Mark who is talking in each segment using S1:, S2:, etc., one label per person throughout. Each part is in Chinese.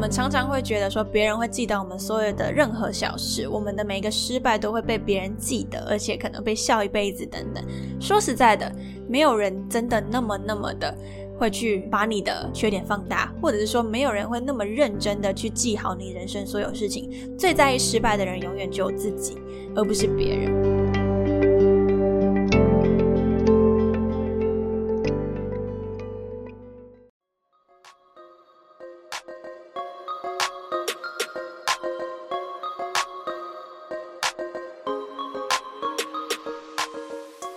S1: 我们常常会觉得说，别人会记得我们所有的任何小事，我们的每一个失败都会被别人记得，而且可能被笑一辈子等等。说实在的，没有人真的那么那么的会去把你的缺点放大，或者是说，没有人会那么认真的去记好你人生所有事情。最在意失败的人，永远只有自己，而不是别人。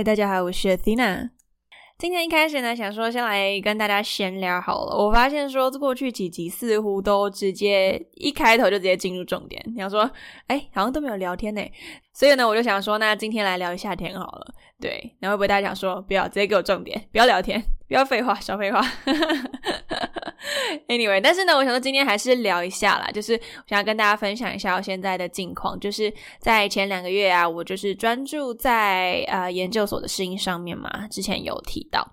S1: 嗨，大家好，我是 Athena。今天一开始呢，想说先来跟大家闲聊好了。我发现说过去几集似乎都直接一开头就直接进入重点，你要说哎，好像都没有聊天呢。所以呢，我就想说，那今天来聊一下天好了。对，那会不会大家想说，不要直接给我重点，不要聊天，不要废话，少废话。Anyway，但是呢，我想说今天还是聊一下啦，就是想要跟大家分享一下我现在的近况。就是在前两个月啊，我就是专注在呃研究所的适应上面嘛，之前有提到。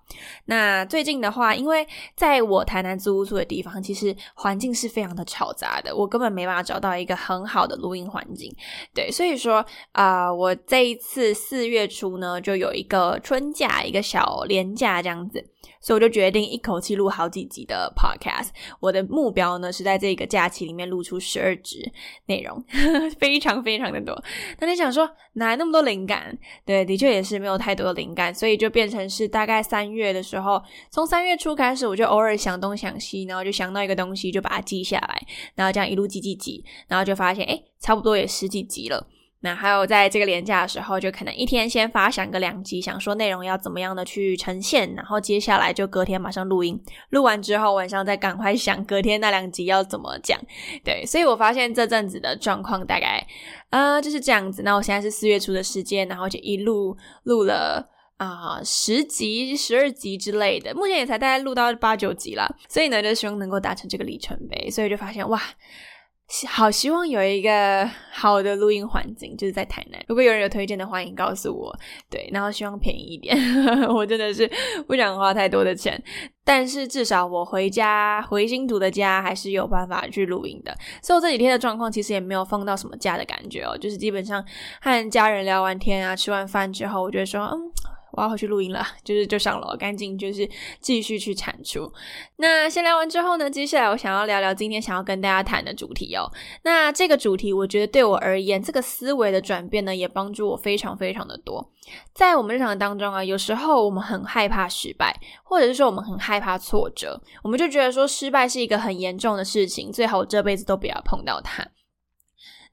S1: 那最近的话，因为在我台南租屋住的地方，其实环境是非常的嘈杂的，我根本没办法找到一个很好的录音环境。对，所以说啊，我这一次四月初呢，就有一个春假，一个小年假这样子。所以我就决定一口气录好几集的 podcast。我的目标呢是在这个假期里面录出十二集内容，非常非常的多。那你想说哪来那么多灵感？对，的确也是没有太多的灵感，所以就变成是大概三月的时候，从三月初开始，我就偶尔想东想西，然后就想到一个东西，就把它记下来，然后这样一路记记记，然后就发现哎，差不多也十几集了。那还有在这个连假的时候，就可能一天先发想个两集，想说内容要怎么样的去呈现，然后接下来就隔天马上录音，录完之后晚上再赶快想隔天那两集要怎么讲。对，所以我发现这阵子的状况大概呃就是这样子。那我现在是四月初的时间，然后就一路录了啊十集、十二集之类的，目前也才大概录到八九集了。所以呢，就希望能够达成这个里程碑。所以就发现哇。好希望有一个好的录音环境，就是在台南。如果有人有推荐的，欢迎告诉我。对，然后希望便宜一点，我真的是不想花太多的钱。但是至少我回家回新竹的家还是有办法去录音的。所以我这几天的状况其实也没有放到什么假的感觉哦，就是基本上和家人聊完天啊，吃完饭之后，我就说嗯。我要回去录音了，就是就上楼，赶紧就是继续去产出。那先聊完之后呢，接下来我想要聊聊今天想要跟大家谈的主题哦。那这个主题，我觉得对我而言，这个思维的转变呢，也帮助我非常非常的多。在我们日常当中啊，有时候我们很害怕失败，或者是说我们很害怕挫折，我们就觉得说失败是一个很严重的事情，最好这辈子都不要碰到它。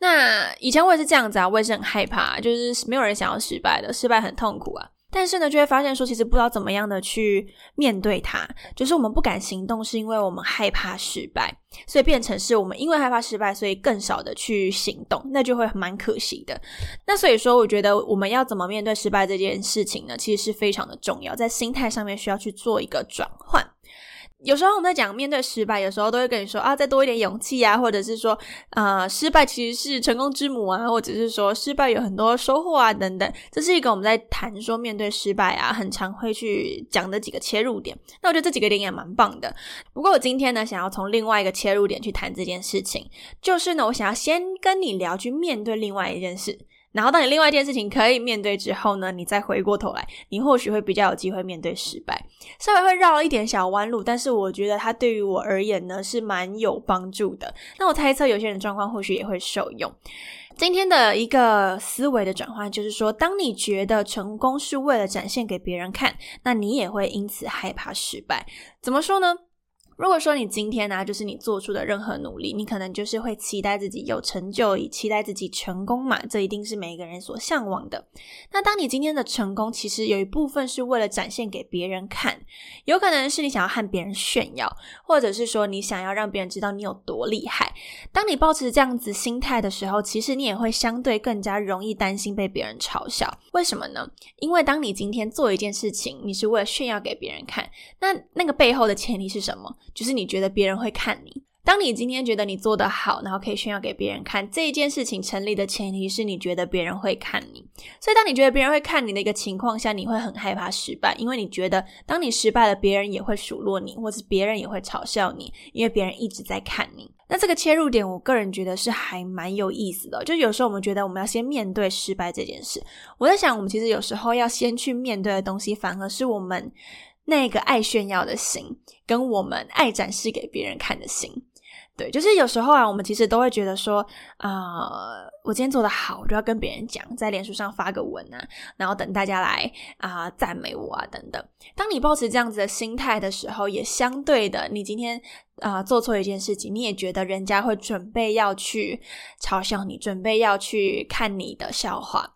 S1: 那以前我也是这样子啊，我也是很害怕，就是没有人想要失败的，失败很痛苦啊。但是呢，就会发现说，其实不知道怎么样的去面对它，就是我们不敢行动，是因为我们害怕失败，所以变成是我们因为害怕失败，所以更少的去行动，那就会蛮可惜的。那所以说，我觉得我们要怎么面对失败这件事情呢？其实是非常的重要，在心态上面需要去做一个转换。有时候我们在讲面对失败，有时候都会跟你说啊，再多一点勇气啊，或者是说啊，失败其实是成功之母啊，或者是说失败有很多收获啊，等等。这是一个我们在谈说面对失败啊，很常会去讲的几个切入点。那我觉得这几个点也蛮棒的。不过我今天呢，想要从另外一个切入点去谈这件事情，就是呢，我想要先跟你聊去面对另外一件事。然后，当你另外一件事情可以面对之后呢，你再回过头来，你或许会比较有机会面对失败。稍微会绕一点小弯路，但是我觉得它对于我而言呢是蛮有帮助的。那我猜测有些人状况或许也会受用。今天的一个思维的转换就是说，当你觉得成功是为了展现给别人看，那你也会因此害怕失败。怎么说呢？如果说你今天呢，就是你做出的任何努力，你可能就是会期待自己有成就，以期待自己成功嘛，这一定是每一个人所向往的。那当你今天的成功，其实有一部分是为了展现给别人看，有可能是你想要和别人炫耀，或者是说你想要让别人知道你有多厉害。当你保持这样子心态的时候，其实你也会相对更加容易担心被别人嘲笑。为什么呢？因为当你今天做一件事情，你是为了炫耀给别人看，那那个背后的前提是什么？就是你觉得别人会看你。当你今天觉得你做得好，然后可以炫耀给别人看，这一件事情成立的前提是你觉得别人会看你。所以，当你觉得别人会看你的一个情况下，你会很害怕失败，因为你觉得当你失败了，别人也会数落你，或者别人也会嘲笑你，因为别人一直在看你。那这个切入点，我个人觉得是还蛮有意思的。就有时候我们觉得我们要先面对失败这件事，我在想，我们其实有时候要先去面对的东西，反而是我们。那个爱炫耀的心，跟我们爱展示给别人看的心，对，就是有时候啊，我们其实都会觉得说，啊，我今天做的好，我就要跟别人讲，在脸书上发个文啊，然后等大家来啊赞美我啊，等等。当你保持这样子的心态的时候，也相对的，你今天啊做错一件事情，你也觉得人家会准备要去嘲笑你，准备要去看你的笑话。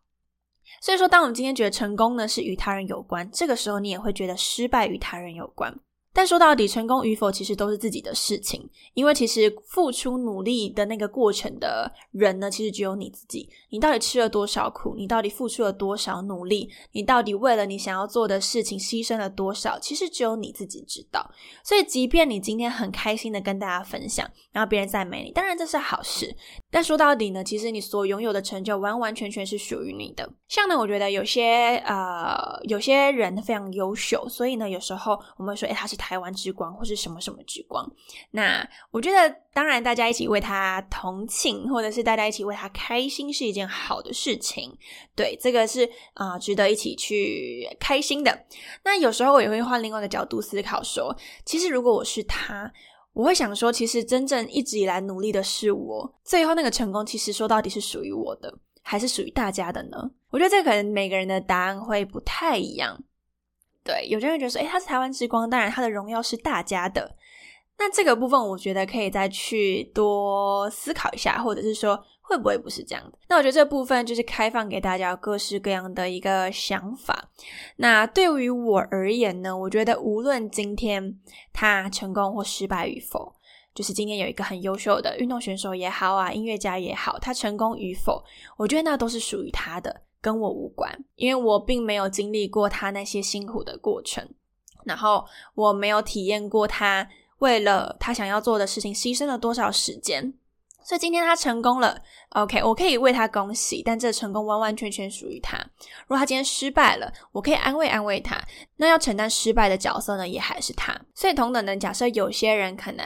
S1: 所以说，当我们今天觉得成功呢是与他人有关，这个时候你也会觉得失败与他人有关。但说到底，成功与否其实都是自己的事情，因为其实付出努力的那个过程的人呢，其实只有你自己。你到底吃了多少苦？你到底付出了多少努力？你到底为了你想要做的事情牺牲了多少？其实只有你自己知道。所以，即便你今天很开心的跟大家分享，然后别人赞美你，当然这是好事。但说到底呢，其实你所拥有的成就完完全全是属于你的。像呢，我觉得有些呃，有些人非常优秀，所以呢，有时候我们会说，哎，他是。台湾之光，或是什么什么之光？那我觉得，当然，大家一起为他同庆，或者是大家一起为他开心，是一件好的事情。对，这个是啊，值得一起去开心的。那有时候我也会换另外一个角度思考，说，其实如果我是他，我会想说，其实真正一直以来努力的是我，最后那个成功，其实说到底是属于我的，还是属于大家的呢？我觉得这可能每个人的答案会不太一样。对，有些人觉得说，诶，他是台湾之光，当然他的荣耀是大家的。那这个部分，我觉得可以再去多思考一下，或者是说，会不会不是这样的？那我觉得这部分就是开放给大家各式各样的一个想法。那对于我而言呢，我觉得无论今天他成功或失败与否，就是今天有一个很优秀的运动选手也好啊，音乐家也好，他成功与否，我觉得那都是属于他的。跟我无关，因为我并没有经历过他那些辛苦的过程，然后我没有体验过他为了他想要做的事情牺牲了多少时间，所以今天他成功了，OK，我可以为他恭喜，但这成功完完全全属于他。如果他今天失败了，我可以安慰安慰他，那要承担失败的角色呢，也还是他。所以同等的，假设有些人可能。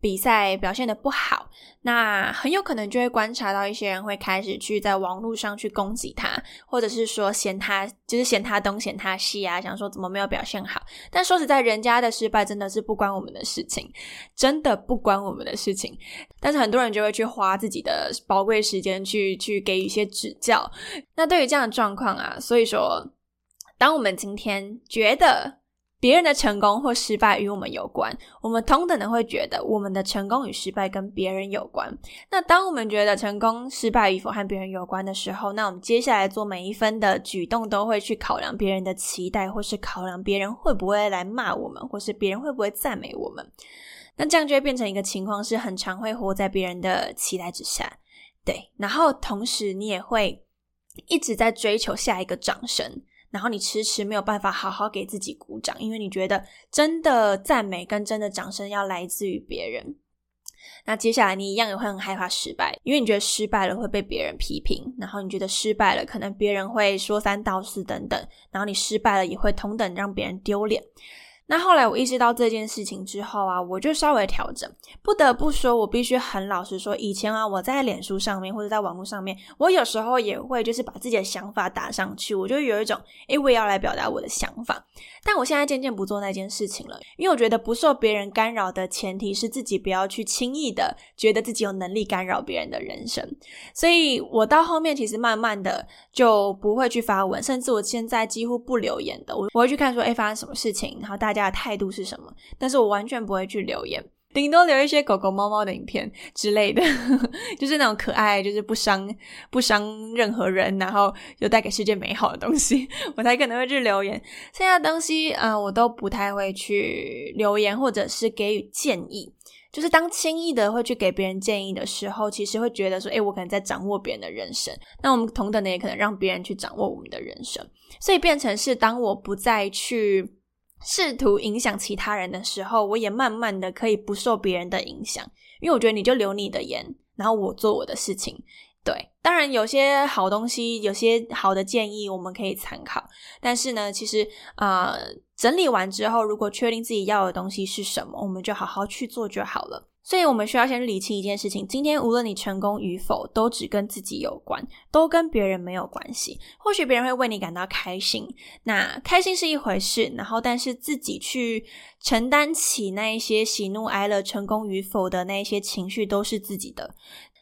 S1: 比赛表现的不好，那很有可能就会观察到一些人会开始去在网络上去攻击他，或者是说嫌他，就是嫌他东嫌他西啊，想说怎么没有表现好。但说实在，人家的失败真的是不关我们的事情，真的不关我们的事情。但是很多人就会去花自己的宝贵时间去去给予一些指教。那对于这样的状况啊，所以说，当我们今天觉得。别人的成功或失败与我们有关，我们同等的会觉得我们的成功与失败跟别人有关。那当我们觉得成功、失败与否和别人有关的时候，那我们接下来做每一分的举动都会去考量别人的期待，或是考量别人会不会来骂我们，或是别人会不会赞美我们。那这样就会变成一个情况，是很常会活在别人的期待之下。对，然后同时你也会一直在追求下一个掌声。然后你迟迟没有办法好好给自己鼓掌，因为你觉得真的赞美跟真的掌声要来自于别人。那接下来你一样也会很害怕失败，因为你觉得失败了会被别人批评，然后你觉得失败了可能别人会说三道四等等，然后你失败了也会同等让别人丢脸。那后来我意识到这件事情之后啊，我就稍微调整。不得不说，我必须很老实说，以前啊，我在脸书上面或者在网络上面，我有时候也会就是把自己的想法打上去，我就有一种，诶，我也要来表达我的想法。但我现在渐渐不做那件事情了，因为我觉得不受别人干扰的前提是自己不要去轻易的觉得自己有能力干扰别人的人生。所以我到后面其实慢慢的就不会去发文，甚至我现在几乎不留言的。我我会去看说，哎，发生什么事情，然后大家家态度是什么，但是我完全不会去留言。顶多留一些狗狗、猫猫的影片之类的，就是那种可爱，就是不伤不伤任何人，然后就带给世界美好的东西，我才可能会去留言。剩下的东西，啊，我都不太会去留言，或者是给予建议。就是当轻易的会去给别人建议的时候，其实会觉得说，诶，我可能在掌握别人的人生。那我们同等的也可能让别人去掌握我们的人生，所以变成是当我不再去。试图影响其他人的时候，我也慢慢的可以不受别人的影响，因为我觉得你就留你的言，然后我做我的事情。对，当然有些好东西，有些好的建议我们可以参考，但是呢，其实啊，整理完之后，如果确定自己要的东西是什么，我们就好好去做就好了。所以我们需要先理清一件事情：今天无论你成功与否，都只跟自己有关，都跟别人没有关系。或许别人会为你感到开心，那开心是一回事，然后但是自己去承担起那一些喜怒哀乐、成功与否的那一些情绪，都是自己的。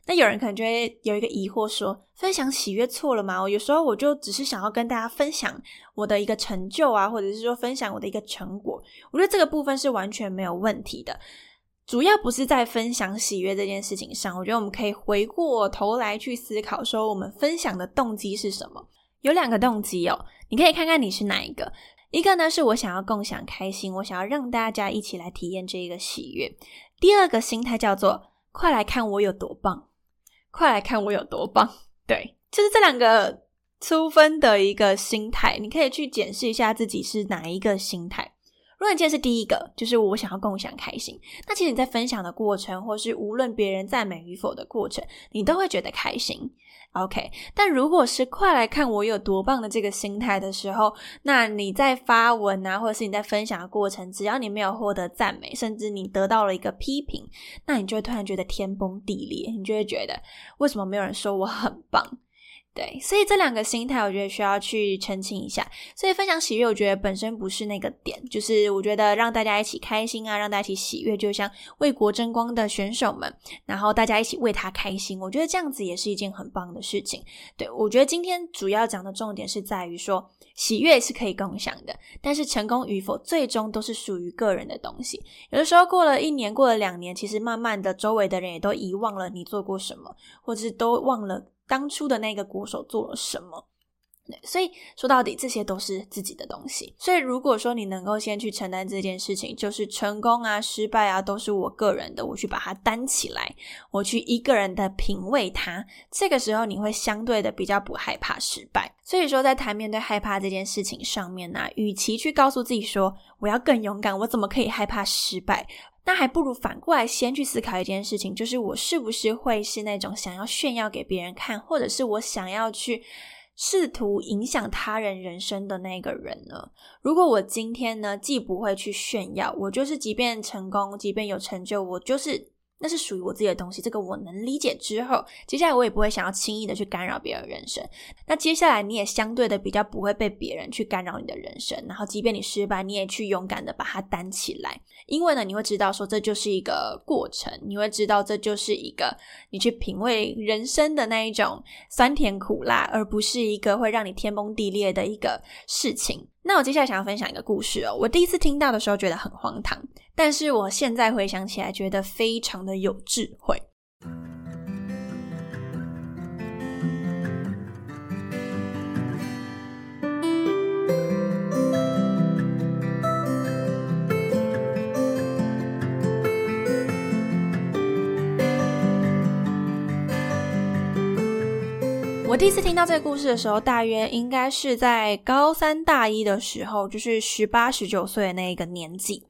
S1: 那有人可能就会有一个疑惑，说：分享喜悦错了吗？我有时候我就只是想要跟大家分享我的一个成就啊，或者是说分享我的一个成果。我觉得这个部分是完全没有问题的。主要不是在分享喜悦这件事情上，我觉得我们可以回过头来去思考，说我们分享的动机是什么？有两个动机哦，你可以看看你是哪一个。一个呢是我想要共享开心，我想要让大家一起来体验这一个喜悦。第二个心态叫做快来看我有多棒，快来看我有多棒。对，就是这两个粗分的一个心态，你可以去检视一下自己是哪一个心态。如果你今天是第一个，就是我想要共享开心，那其实你在分享的过程，或是无论别人赞美与否的过程，你都会觉得开心。OK，但如果是快来看我有多棒的这个心态的时候，那你在发文啊，或者是你在分享的过程，只要你没有获得赞美，甚至你得到了一个批评，那你就会突然觉得天崩地裂，你就会觉得为什么没有人说我很棒？对，所以这两个心态，我觉得需要去澄清一下。所以分享喜悦，我觉得本身不是那个点，就是我觉得让大家一起开心啊，让大家一起喜悦，就像为国争光的选手们，然后大家一起为他开心，我觉得这样子也是一件很棒的事情。对我觉得今天主要讲的重点是在于说，喜悦是可以共享的，但是成功与否，最终都是属于个人的东西。有的时候过了一年，过了两年，其实慢慢的，周围的人也都遗忘了你做过什么，或者是都忘了。当初的那个鼓手做了什么？所以说到底，这些都是自己的东西。所以如果说你能够先去承担这件事情，就是成功啊、失败啊，都是我个人的，我去把它担起来，我去一个人的品味它。这个时候你会相对的比较不害怕失败。所以说，在谈面对害怕这件事情上面呢，与其去告诉自己说我要更勇敢，我怎么可以害怕失败？那还不如反过来先去思考一件事情，就是我是不是会是那种想要炫耀给别人看，或者是我想要去试图影响他人人生的那个人呢？如果我今天呢，既不会去炫耀，我就是即便成功，即便有成就，我就是。那是属于我自己的东西，这个我能理解。之后，接下来我也不会想要轻易的去干扰别人人生。那接下来你也相对的比较不会被别人去干扰你的人生。然后，即便你失败，你也去勇敢的把它担起来。因为呢，你会知道说这就是一个过程，你会知道这就是一个你去品味人生的那一种酸甜苦辣，而不是一个会让你天崩地裂的一个事情。那我接下来想要分享一个故事哦。我第一次听到的时候觉得很荒唐，但是我现在回想起来觉得非常的有智慧。我第一次听到这个故事的时候，大约应该是在高三大一的时候，就是十八十九岁的那一个年纪。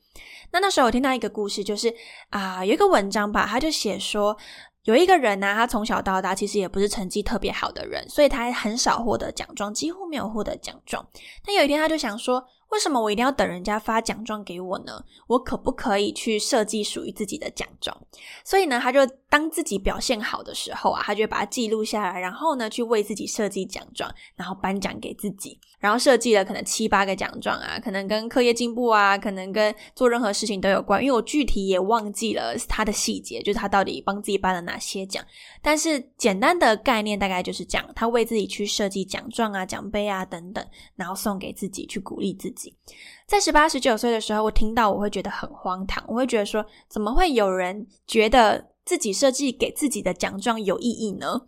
S1: 那那时候我听到一个故事，就是啊，有一个文章吧，他就写说，有一个人呢，他从小到大其实也不是成绩特别好的人，所以他很少获得奖状，几乎没有获得奖状。但有一天他就想说，为什么我一定要等人家发奖状给我呢？我可不可以去设计属于自己的奖状？所以呢，他就当自己表现好的时候啊，他就把它记录下来，然后呢，去为自己设计奖状，然后颁奖给自己。然后设计了可能七八个奖状啊，可能跟课业进步啊，可能跟做任何事情都有关。因为我具体也忘记了他的细节，就是他到底帮自己颁了哪些奖。但是简单的概念大概就是这样：他为自己去设计奖状啊、奖杯啊等等，然后送给自己去鼓励自己。在十八、十九岁的时候，我听到我会觉得很荒唐，我会觉得说，怎么会有人觉得自己设计给自己的奖状有意义呢？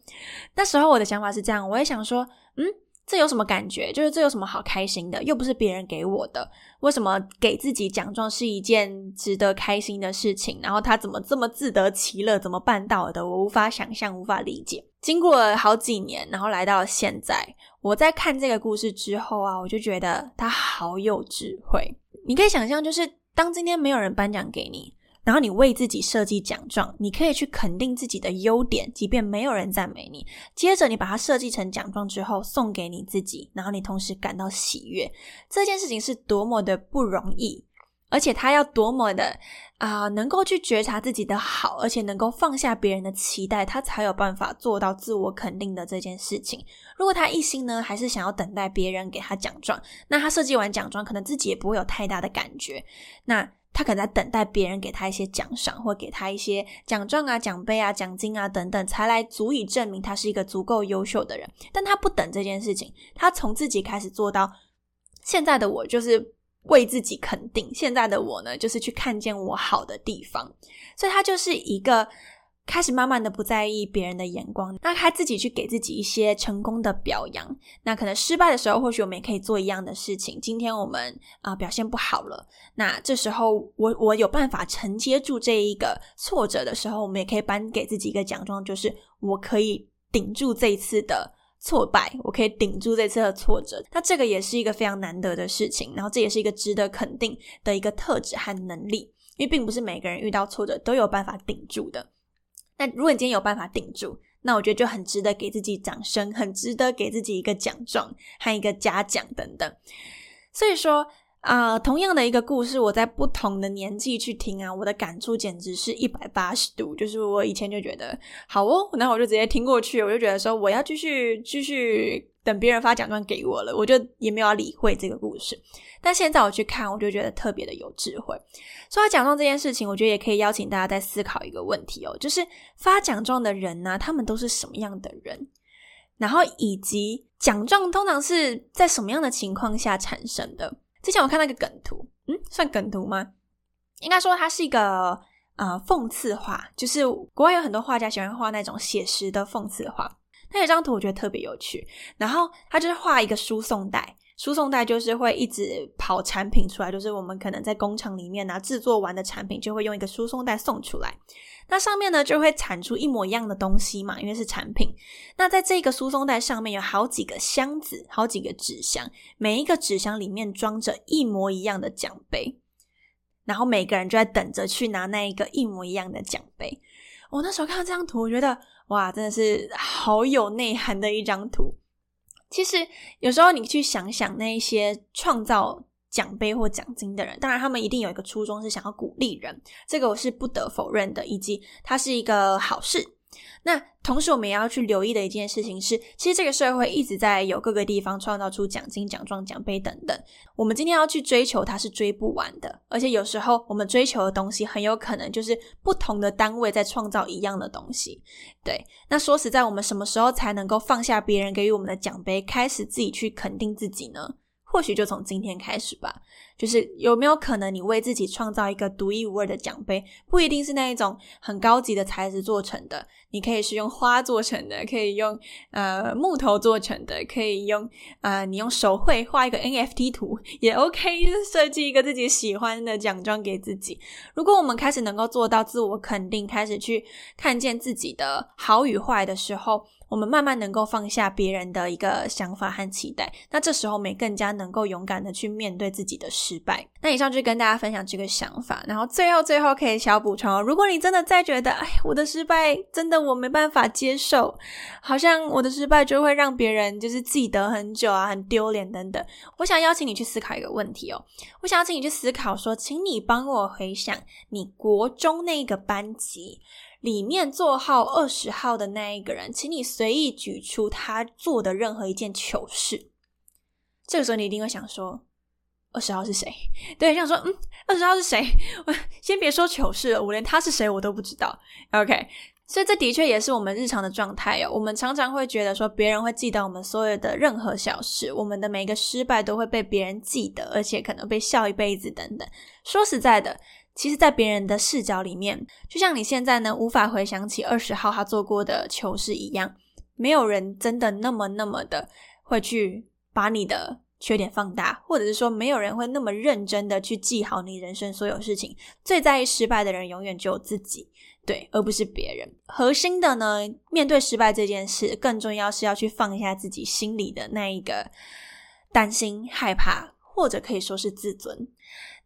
S1: 那时候我的想法是这样，我也想说，嗯，这有什么感觉？就是这有什么好开心的？又不是别人给我的，为什么给自己奖状是一件值得开心的事情？然后他怎么这么自得其乐？怎么办到的？我无法想象，无法理解。经过了好几年，然后来到现在。我在看这个故事之后啊，我就觉得他好有智慧。你可以想象，就是当今天没有人颁奖给你，然后你为自己设计奖状，你可以去肯定自己的优点，即便没有人赞美你。接着你把它设计成奖状之后，送给你自己，然后你同时感到喜悦。这件事情是多么的不容易，而且他要多么的。啊，能够去觉察自己的好，而且能够放下别人的期待，他才有办法做到自我肯定的这件事情。如果他一心呢，还是想要等待别人给他奖状，那他设计完奖状，可能自己也不会有太大的感觉。那他可能在等待别人给他一些奖赏，或给他一些奖状啊、奖杯啊、奖金啊等等，才来足以证明他是一个足够优秀的人。但他不等这件事情，他从自己开始做到现在的我，就是。为自己肯定，现在的我呢，就是去看见我好的地方，所以他就是一个开始慢慢的不在意别人的眼光，那他自己去给自己一些成功的表扬。那可能失败的时候，或许我们也可以做一样的事情。今天我们啊表现不好了，那这时候我我有办法承接住这一个挫折的时候，我们也可以颁给自己一个奖状，就是我可以顶住这一次的。挫败，我可以顶住这次的挫折，那这个也是一个非常难得的事情，然后这也是一个值得肯定的一个特质和能力，因为并不是每个人遇到挫折都有办法顶住的。那如果你今天有办法顶住，那我觉得就很值得给自己掌声，很值得给自己一个奖状和一个嘉奖等等。所以说。啊，同样的一个故事，我在不同的年纪去听啊，我的感触简直是一百八十度。就是我以前就觉得好哦，那我就直接听过去，我就觉得说我要继续继续等别人发奖状给我了，我就也没有要理会这个故事。但现在我去看，我就觉得特别的有智慧。说到奖状这件事情，我觉得也可以邀请大家再思考一个问题哦，就是发奖状的人呢，他们都是什么样的人？然后以及奖状通常是在什么样的情况下产生的？之前我看到一个梗图，嗯，算梗图吗？应该说它是一个呃讽刺画，就是国外有很多画家喜欢画那种写实的讽刺画。那有张图我觉得特别有趣，然后他就是画一个输送带。输送带就是会一直跑产品出来，就是我们可能在工厂里面呢制作完的产品就会用一个输送带送出来。那上面呢就会产出一模一样的东西嘛，因为是产品。那在这个输送带上面有好几个箱子，好几个纸箱，每一个纸箱里面装着一模一样的奖杯，然后每个人就在等着去拿那一个一模一样的奖杯。我那时候看到这张图，我觉得哇，真的是好有内涵的一张图。其实有时候你去想想那一些创造奖杯或奖金的人，当然他们一定有一个初衷是想要鼓励人，这个我是不得否认的，以及它是一个好事。那同时，我们也要去留意的一件事情是，其实这个社会一直在有各个地方创造出奖金、奖状、奖杯等等。我们今天要去追求它是追不完的，而且有时候我们追求的东西很有可能就是不同的单位在创造一样的东西。对，那说实在，我们什么时候才能够放下别人给予我们的奖杯，开始自己去肯定自己呢？或许就从今天开始吧。就是有没有可能你为自己创造一个独一无二的奖杯？不一定是那一种很高级的材质做成的，你可以是用花做成的，可以用呃木头做成的，可以用啊你用手绘画一个 NFT 图 也 OK，就设计一个自己喜欢的奖状给自己。如果我们开始能够做到自我肯定，开始去看见自己的好与坏的时候。我们慢慢能够放下别人的一个想法和期待。那这时候，我们也更加能够勇敢的去面对自己的失败。那以上就跟大家分享这个想法。然后最后最后可以小补充哦，如果你真的再觉得，哎，我的失败真的我没办法接受，好像我的失败就会让别人就是记得很久啊，很丢脸等等。我想邀请你去思考一个问题哦，我想邀请你去思考说，请你帮我回想你国中那个班级。里面座号二十号的那一个人，请你随意举出他做的任何一件糗事。这个时候你一定会想说，二十号是谁？对，想说，嗯，二十号是谁？我 先别说糗事了，我连他是谁我都不知道。OK，所以这的确也是我们日常的状态哦。我们常常会觉得说，别人会记得我们所有的任何小事，我们的每一个失败都会被别人记得，而且可能被笑一辈子等等。说实在的。其实，在别人的视角里面，就像你现在呢无法回想起二十号他做过的糗事一样，没有人真的那么那么的会去把你的缺点放大，或者是说，没有人会那么认真的去记好你人生所有事情。最在意失败的人，永远只有自己，对，而不是别人。核心的呢，面对失败这件事，更重要是要去放下自己心里的那一个担心、害怕，或者可以说是自尊。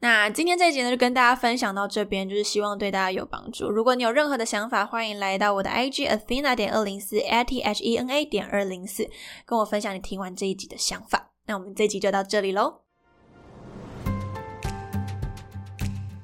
S1: 那今天这一集呢，就跟大家分享到这边，就是希望对大家有帮助。如果你有任何的想法，欢迎来到我的 IG Athena 点二零四 a t h e n a 点二零四，跟我分享你听完这一集的想法。那我们这集就到这里喽。